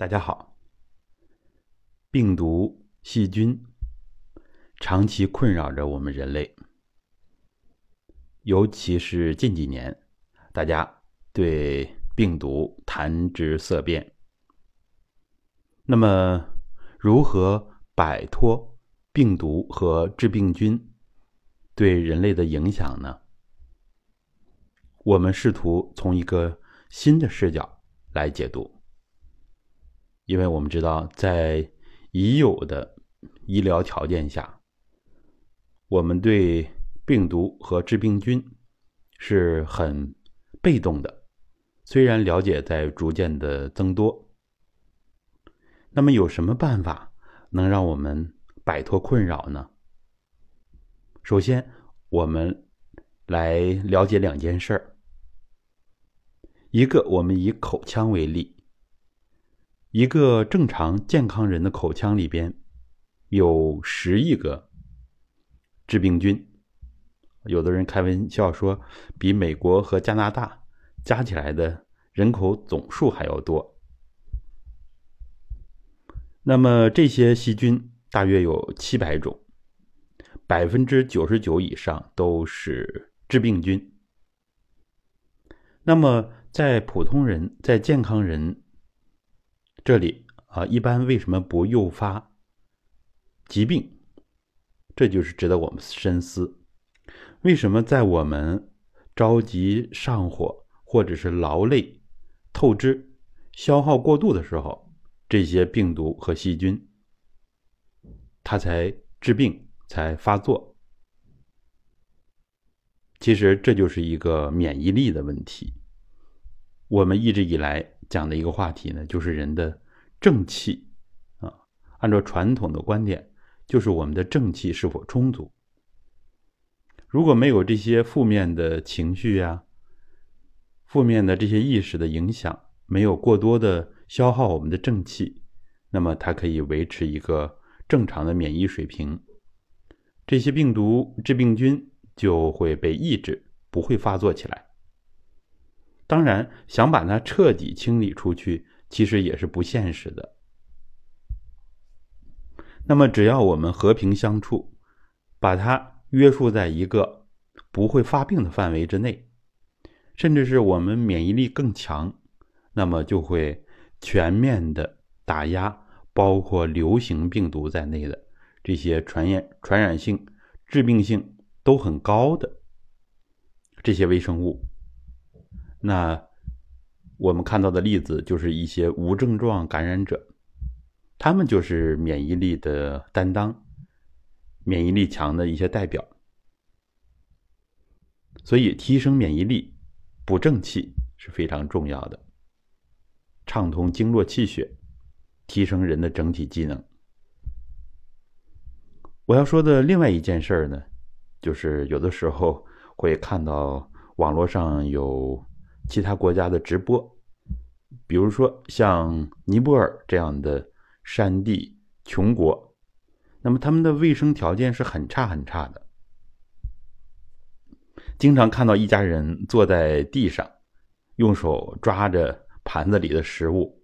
大家好。病毒、细菌长期困扰着我们人类，尤其是近几年，大家对病毒谈之色变。那么，如何摆脱病毒和致病菌对人类的影响呢？我们试图从一个新的视角来解读。因为我们知道，在已有的医疗条件下，我们对病毒和致病菌是很被动的。虽然了解在逐渐的增多，那么有什么办法能让我们摆脱困扰呢？首先，我们来了解两件事儿。一个，我们以口腔为例。一个正常健康人的口腔里边有十亿个致病菌，有的人开玩笑说，比美国和加拿大加起来的人口总数还要多。那么这些细菌大约有七百种，百分之九十九以上都是致病菌。那么在普通人，在健康人。这里啊，一般为什么不诱发疾病？这就是值得我们深思。为什么在我们着急上火，或者是劳累、透支、消耗过度的时候，这些病毒和细菌它才治病、才发作？其实这就是一个免疫力的问题。我们一直以来。讲的一个话题呢，就是人的正气啊。按照传统的观点，就是我们的正气是否充足。如果没有这些负面的情绪呀、负面的这些意识的影响，没有过多的消耗我们的正气，那么它可以维持一个正常的免疫水平，这些病毒、致病菌就会被抑制，不会发作起来。当然，想把它彻底清理出去，其实也是不现实的。那么，只要我们和平相处，把它约束在一个不会发病的范围之内，甚至是我们免疫力更强，那么就会全面的打压包括流行病毒在内的这些传染、传染性、致病性都很高的这些微生物。那我们看到的例子就是一些无症状感染者，他们就是免疫力的担当，免疫力强的一些代表。所以，提升免疫力、补正气是非常重要的，畅通经络气血，提升人的整体机能。我要说的另外一件事呢，就是有的时候会看到网络上有。其他国家的直播，比如说像尼泊尔这样的山地穷国，那么他们的卫生条件是很差很差的，经常看到一家人坐在地上，用手抓着盘子里的食物，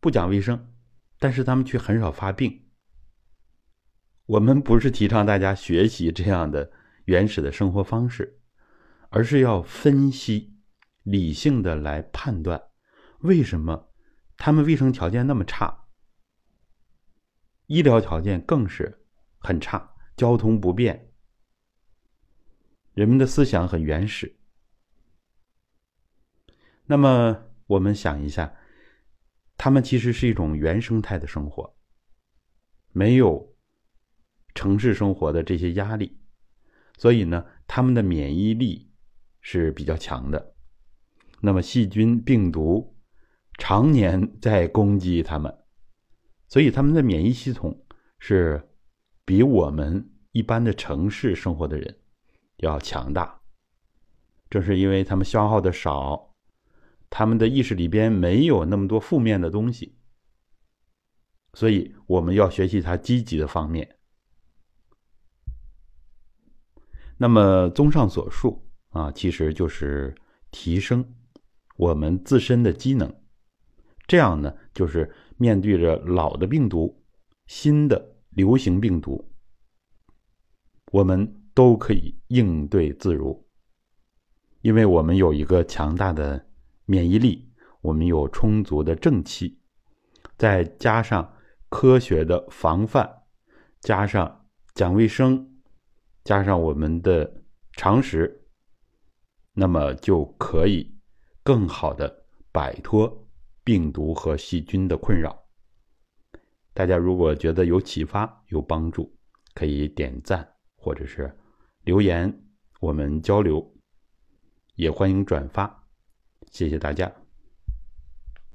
不讲卫生，但是他们却很少发病。我们不是提倡大家学习这样的原始的生活方式。而是要分析、理性的来判断，为什么他们卫生条件那么差，医疗条件更是很差，交通不便，人们的思想很原始。那么我们想一下，他们其实是一种原生态的生活，没有城市生活的这些压力，所以呢，他们的免疫力。是比较强的，那么细菌、病毒常年在攻击他们，所以他们的免疫系统是比我们一般的城市生活的人要强大。正是因为他们消耗的少，他们的意识里边没有那么多负面的东西，所以我们要学习它积极的方面。那么，综上所述。啊，其实就是提升我们自身的机能，这样呢，就是面对着老的病毒、新的流行病毒，我们都可以应对自如，因为我们有一个强大的免疫力，我们有充足的正气，再加上科学的防范，加上讲卫生，加上我们的常识，那么就可以更好的摆脱。病毒和细菌的困扰，大家如果觉得有启发、有帮助，可以点赞或者是留言，我们交流，也欢迎转发，谢谢大家。